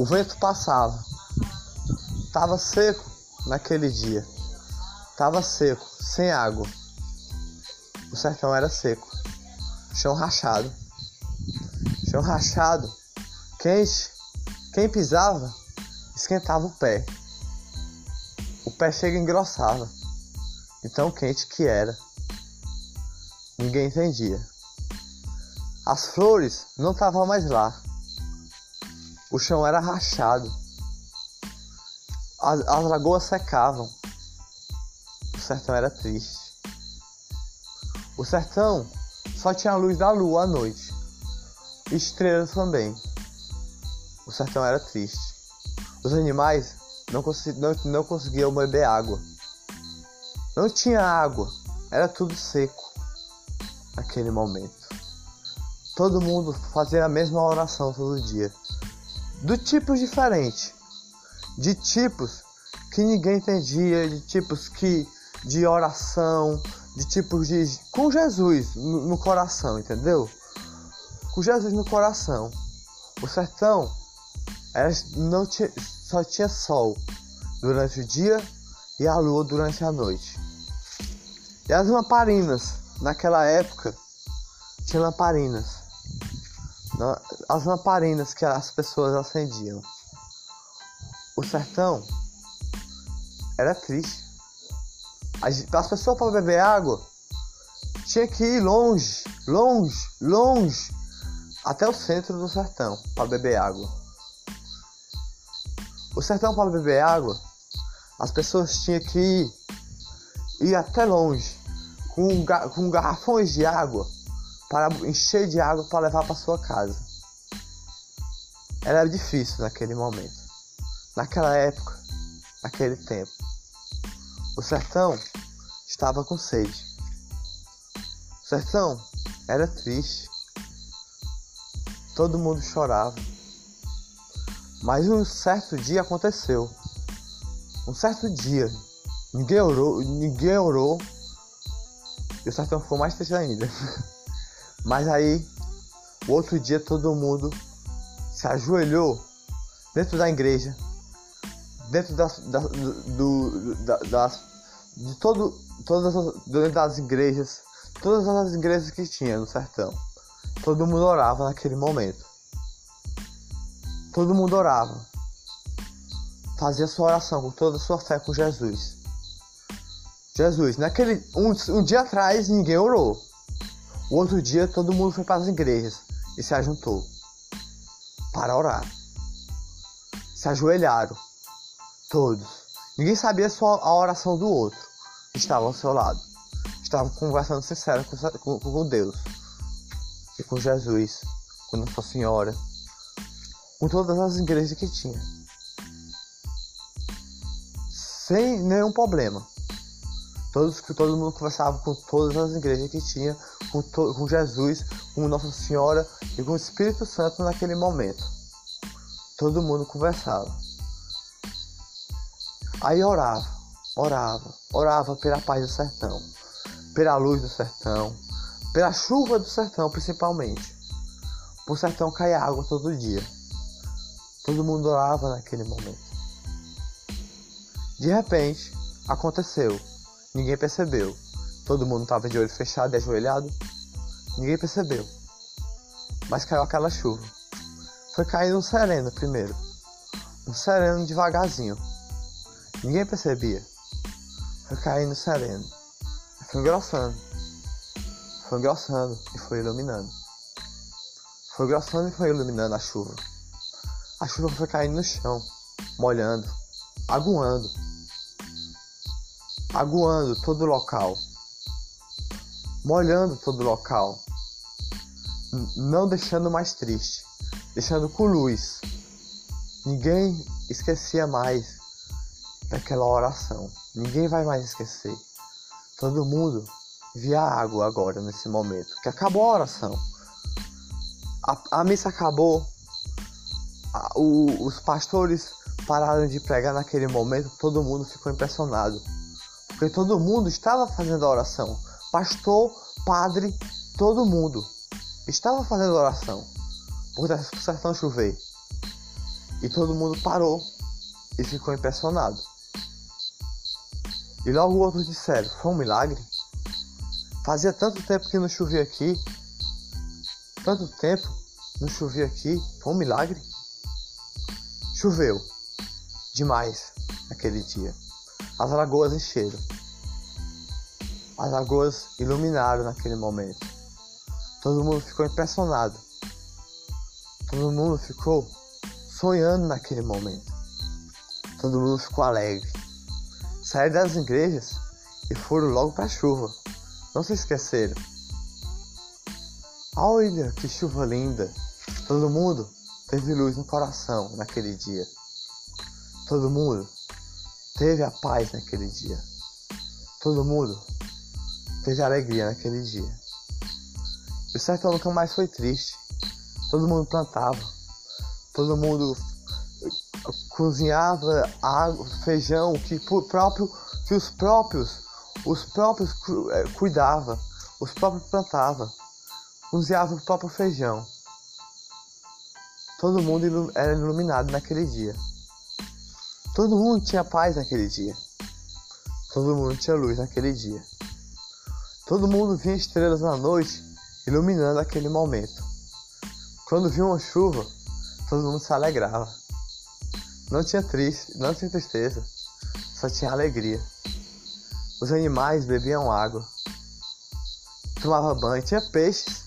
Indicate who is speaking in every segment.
Speaker 1: O vento passava. Tava seco naquele dia. Tava seco, sem água. O sertão era seco. Chão rachado. Chão rachado, quente. Quem pisava, esquentava o pé. O pé chega e engrossava. De tão quente que era. Ninguém entendia. As flores não estavam mais lá. O chão era rachado. As, as lagoas secavam. O sertão era triste. O sertão só tinha a luz da lua à noite. Estrelas também. O sertão era triste. Os animais não, não, não conseguiam beber água. Não tinha água. Era tudo seco naquele momento. Todo mundo fazia a mesma oração todo dia do tipos diferentes, de tipos que ninguém entendia, de tipos que de oração, de tipos de com Jesus no, no coração, entendeu? Com Jesus no coração. O sertão era, não tinha, só tinha sol durante o dia e a lua durante a noite. E as lamparinas, naquela época, tinha lamparinas as lamparinas que as pessoas acendiam. O sertão era triste. As pessoas para beber água tinha que ir longe, longe, longe até o centro do sertão para beber água. O sertão para beber água, as pessoas tinham que ir, ir até longe com, com garrafões de água para encher de água para levar para sua casa. Era difícil naquele momento, naquela época, naquele tempo. O sertão estava com sede. O sertão era triste. Todo mundo chorava. Mas um certo dia aconteceu. Um certo dia, ninguém orou, ninguém orou. E o sertão ficou mais triste ainda. Mas aí, o outro dia todo mundo se ajoelhou dentro da igreja, dentro das, da, do, da, das, de todo, todas as, dentro das igrejas, todas as igrejas que tinha no sertão. Todo mundo orava naquele momento. Todo mundo orava. Fazia sua oração com toda a sua fé com Jesus. Jesus, naquele um, um dia atrás ninguém orou. O outro dia todo mundo foi para as igrejas e se ajuntou para orar. Se ajoelharam, todos. Ninguém sabia só a oração do outro. Estavam ao seu lado. Estavam conversando sincero com, com, com Deus e com Jesus, com Nossa Senhora, com todas as igrejas que tinha. Sem nenhum problema. Todos, todo mundo conversava com todas as igrejas que tinha, com, to, com Jesus, com Nossa Senhora e com o Espírito Santo naquele momento. Todo mundo conversava. Aí orava, orava, orava pela paz do sertão, pela luz do sertão, pela chuva do sertão principalmente. Por sertão caía água todo dia. Todo mundo orava naquele momento. De repente, aconteceu Ninguém percebeu. Todo mundo estava de olho fechado e ajoelhado. Ninguém percebeu. Mas caiu aquela chuva. Foi caindo um sereno primeiro. Um sereno devagarzinho. Ninguém percebia. Foi caindo sereno. Foi engrossando. Foi engrossando e foi iluminando. Foi engrossando e foi iluminando a chuva. A chuva foi caindo no chão, molhando, aguando aguando todo o local, molhando todo o local, não deixando mais triste, deixando com luz. Ninguém esquecia mais daquela oração. Ninguém vai mais esquecer. Todo mundo via água agora nesse momento, que acabou a oração. A, a missa acabou. A, o, os pastores pararam de pregar naquele momento. Todo mundo ficou impressionado porque todo mundo estava fazendo a oração. Pastor, padre, todo mundo estava fazendo a oração por o sertão chover. E todo mundo parou e ficou impressionado. E logo outros disseram: Foi um milagre? Fazia tanto tempo que não chovia aqui. Tanto tempo não chovia aqui. Foi um milagre. Choveu demais naquele dia. As lagoas encheram. As lagoas iluminaram naquele momento. Todo mundo ficou impressionado. Todo mundo ficou sonhando naquele momento. Todo mundo ficou alegre. Saíram das igrejas e foram logo para a chuva. Não se esqueceram. Olha que chuva linda! Todo mundo teve luz no coração naquele dia. Todo mundo teve a paz naquele dia. Todo mundo teve alegria naquele dia. O sertão nunca mais foi triste. Todo mundo plantava. Todo mundo cozinhava água, feijão que próprio que os próprios os próprios é, cuidava, os próprios plantava, cozinhava o próprio feijão. Todo mundo era iluminado naquele dia. Todo mundo tinha paz naquele dia. Todo mundo tinha luz naquele dia. Todo mundo via estrelas na noite iluminando aquele momento. Quando viu uma chuva, todo mundo se alegrava. Não tinha triste, não tinha tristeza, só tinha alegria. Os animais bebiam água, tomava banho, tinha peixes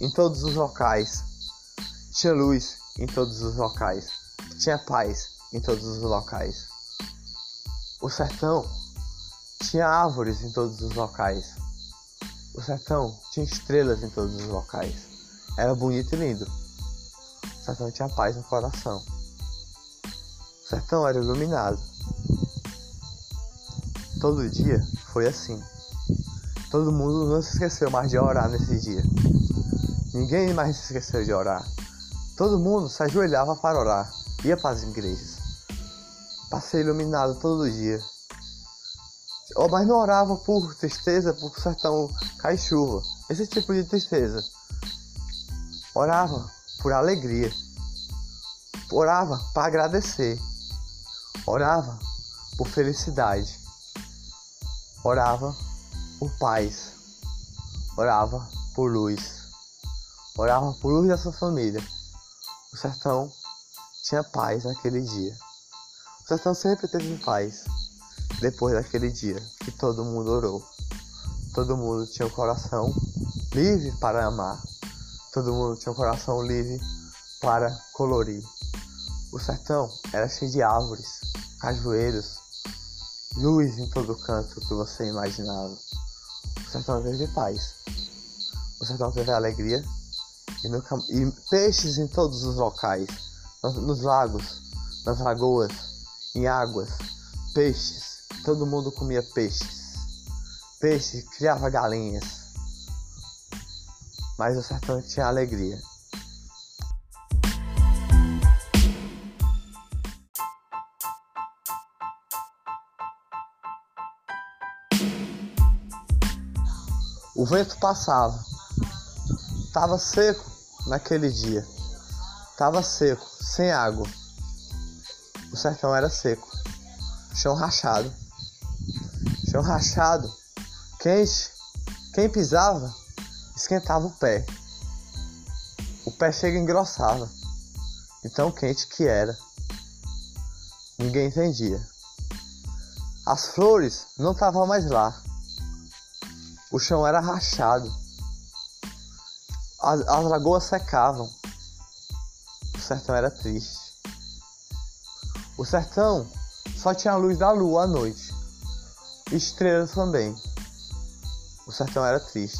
Speaker 1: em todos os locais, tinha luz em todos os locais, tinha paz em todos os locais. O sertão tinha árvores em todos os locais. O sertão tinha estrelas em todos os locais. Era bonito e lindo. O sertão tinha paz no coração. O sertão era iluminado. Todo dia foi assim. Todo mundo não se esqueceu mais de orar nesse dia. Ninguém mais se esqueceu de orar. Todo mundo se ajoelhava para orar, ia para as igrejas. Passei iluminado todo dia. Mas não orava por tristeza, por sertão cair chuva. Esse tipo de tristeza. Orava por alegria. Orava para agradecer. Orava por felicidade. Orava por paz. Orava por luz. Orava por luz da sua família. O sertão tinha paz naquele dia. O sertão sempre teve paz depois daquele dia que todo mundo orou. Todo mundo tinha o coração livre para amar. Todo mundo tinha o coração livre para colorir. O sertão era cheio de árvores, cajueiros, luz em todo canto que você imaginava. O sertão teve paz. O sertão teve alegria e, no, e peixes em todos os locais, nos, nos lagos, nas lagoas, em águas, peixes Todo mundo comia peixes. Peixe criava galinhas. Mas o sertão tinha alegria. O vento passava. Tava seco naquele dia. Tava seco, sem água. Sertão era seco. Chão rachado chão rachado, quente. Quem pisava esquentava o pé. O pé chega e engrossava. De tão quente que era. Ninguém entendia. As flores não estavam mais lá. O chão era rachado. As, as lagoas secavam. O sertão era triste. O sertão só tinha a luz da lua à noite estrelas também. O sertão era triste.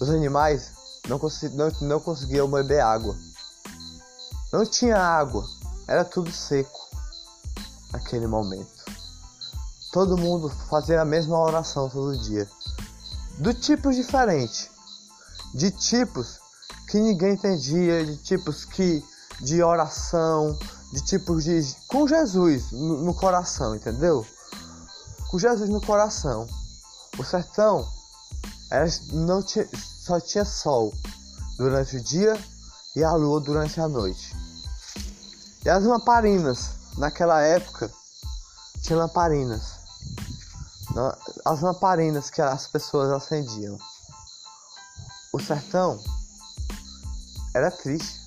Speaker 1: Os animais não, não, não conseguiam beber água. Não tinha água, era tudo seco naquele momento. Todo mundo fazia a mesma oração todo dia, do tipos diferentes, de tipos que ninguém entendia, de tipos que de oração, de tipos de com Jesus no, no coração, entendeu? com Jesus no coração. O sertão era, não tinha, só tinha sol durante o dia e a lua durante a noite. E as lamparinas, naquela época, tinha lamparinas. As lamparinas que as pessoas acendiam. O sertão era triste.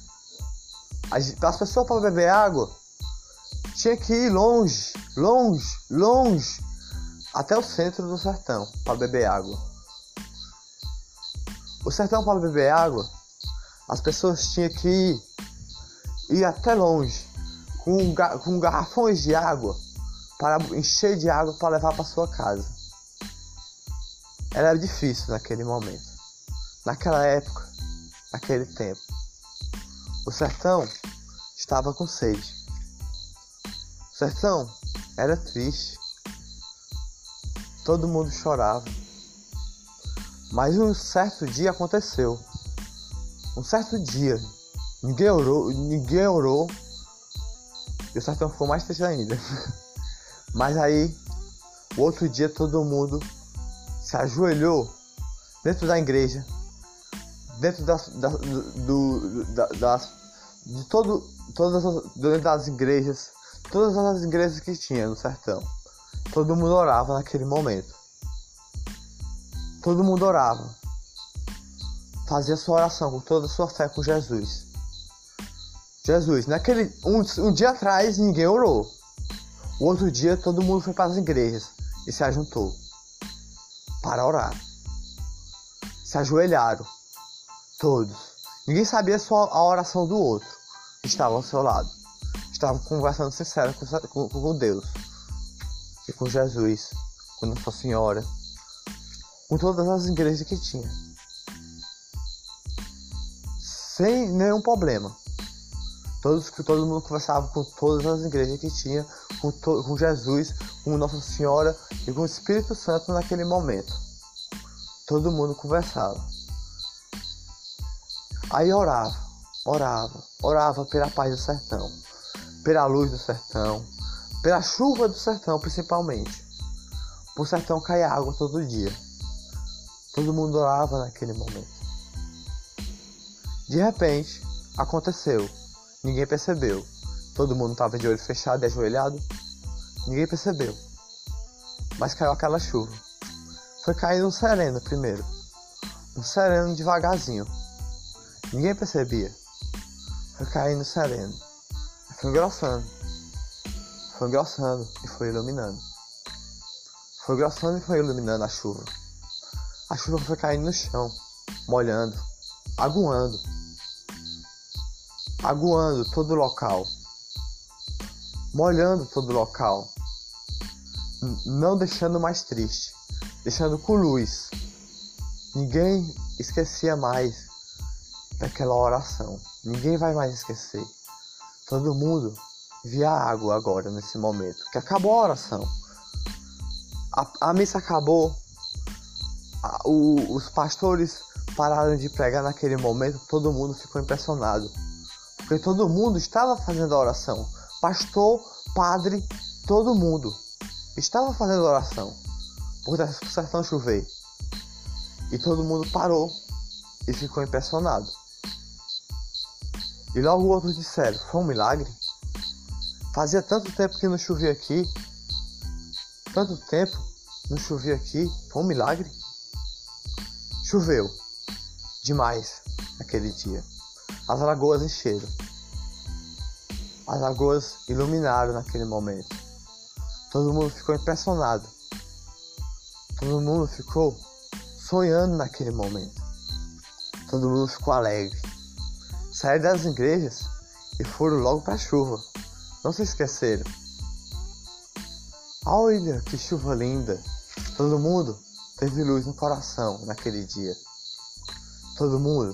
Speaker 1: As pessoas para beber água tinha que ir longe, longe, longe, até o centro do sertão para beber água. O sertão para beber água, as pessoas tinham que ir, ir até longe com, com garrafões de água para encher de água para levar para sua casa. Era difícil naquele momento, naquela época, naquele tempo. O sertão estava com sede. O sertão era triste. Todo mundo chorava. Mas um certo dia aconteceu. Um certo dia, ninguém orou, ninguém orou. E o sertão ficou mais triste ainda. Mas aí, o outro dia todo mundo se ajoelhou dentro da igreja, dentro das, da, do, da, das, de todo, todas as, dentro das igrejas, todas as igrejas que tinha no sertão. Todo mundo orava naquele momento. Todo mundo orava. Fazia sua oração com toda a sua fé com Jesus. Jesus, naquele um, um dia atrás ninguém orou. O outro dia todo mundo foi para as igrejas e se ajuntou para orar. Se ajoelharam, todos. Ninguém sabia só a oração do outro. Estava ao seu lado. Estavam conversando sincero com, com, com Deus e com Jesus, com Nossa Senhora, com todas as igrejas que tinha. Sem nenhum problema. Todos, todo mundo conversava com todas as igrejas que tinha, com, to, com Jesus, com Nossa Senhora e com o Espírito Santo naquele momento. Todo mundo conversava. Aí orava, orava, orava pela paz do sertão, pela luz do sertão, pela chuva do sertão principalmente. Por sertão cair água todo dia. Todo mundo orava naquele momento. De repente, aconteceu Ninguém percebeu. Todo mundo estava de olho fechado e ajoelhado. Ninguém percebeu. Mas caiu aquela chuva. Foi caindo um sereno primeiro. Um sereno devagarzinho. Ninguém percebia. Foi caindo sereno. Foi engrossando. Foi engrossando e foi iluminando. Foi engrossando e foi iluminando a chuva. A chuva foi caindo no chão, molhando, aguando aguando todo o local, molhando todo o local, não deixando mais triste, deixando com luz. Ninguém esquecia mais daquela oração. Ninguém vai mais esquecer. Todo mundo via água agora nesse momento, que acabou a oração. A, a missa acabou. A, o, os pastores pararam de pregar naquele momento. Todo mundo ficou impressionado porque todo mundo estava fazendo a oração. Pastor, padre, todo mundo estava fazendo a oração por o sertão chover. E todo mundo parou e ficou impressionado. E logo outros disseram: Foi um milagre? Fazia tanto tempo que não chovia aqui. Tanto tempo não chovia aqui. Foi um milagre? Choveu demais aquele dia. As lagoas encheram. As lagoas iluminaram naquele momento. Todo mundo ficou impressionado. Todo mundo ficou sonhando naquele momento. Todo mundo ficou alegre. Saíram das igrejas e foram logo para a chuva. Não se esqueceram. Olha que chuva linda! Todo mundo teve luz no coração naquele dia. Todo mundo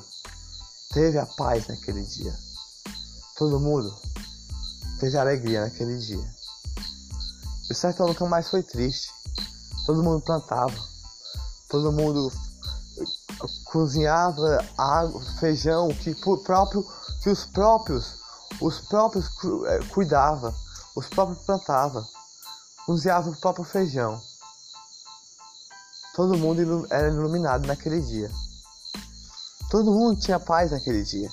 Speaker 1: teve a paz naquele dia. Todo mundo teve alegria naquele dia. E o sertão nunca mais foi triste. Todo mundo plantava. Todo mundo cozinhava água, feijão que próprio que os próprios os próprios é, cuidava, os próprios plantava, cozinhava o próprio feijão. Todo mundo era iluminado naquele dia. Todo mundo tinha paz naquele dia.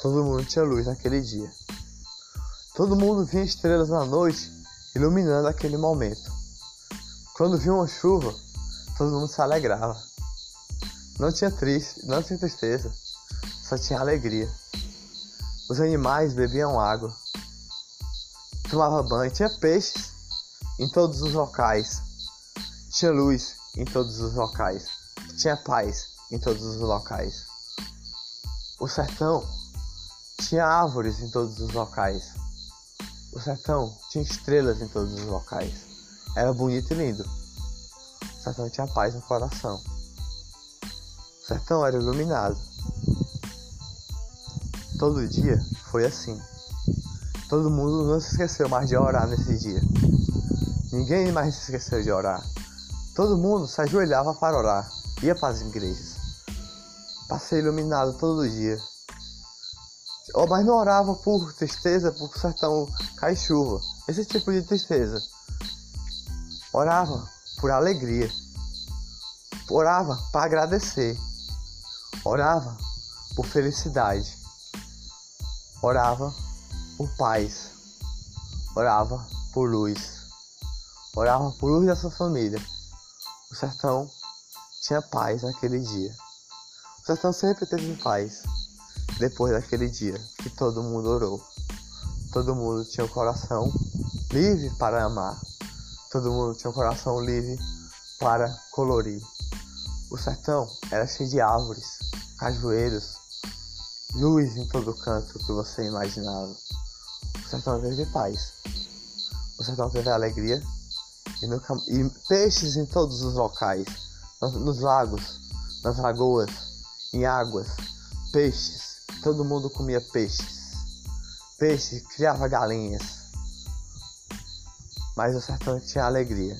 Speaker 1: Todo mundo tinha luz naquele dia. Todo mundo via estrelas na noite iluminando aquele momento. Quando via uma chuva, todo mundo se alegrava. Não tinha triste, não tinha tristeza, só tinha alegria. Os animais bebiam água, tomava banho, tinha peixes em todos os locais, tinha luz em todos os locais, tinha paz em todos os locais. O sertão tinha árvores em todos os locais. O sertão tinha estrelas em todos os locais. Era bonito e lindo. O sertão tinha paz no coração. Sertão era iluminado. Todo dia foi assim. Todo mundo não se esqueceu mais de orar nesse dia. Ninguém mais se esqueceu de orar. Todo mundo se ajoelhava para orar, ia para as igrejas. Passei iluminado todo dia. Oh, mas não orava por tristeza, por sertão cair chuva. Esse tipo de tristeza. Orava por alegria. Orava para agradecer. Orava por felicidade. Orava por paz. Orava por luz. Orava por luz da sua família. O sertão tinha paz naquele dia. O sertão sempre teve paz depois daquele dia que todo mundo orou. Todo mundo tinha o coração livre para amar. Todo mundo tinha o coração livre para colorir. O sertão era cheio de árvores, cajueiros, luz em todo canto que você imaginava. O sertão teve paz. O sertão teve alegria e, no, e peixes em todos os locais, nos, nos lagos, nas lagoas, em águas, peixes Todo mundo comia peixes. Peixe criava galinhas. Mas o sertão tinha alegria.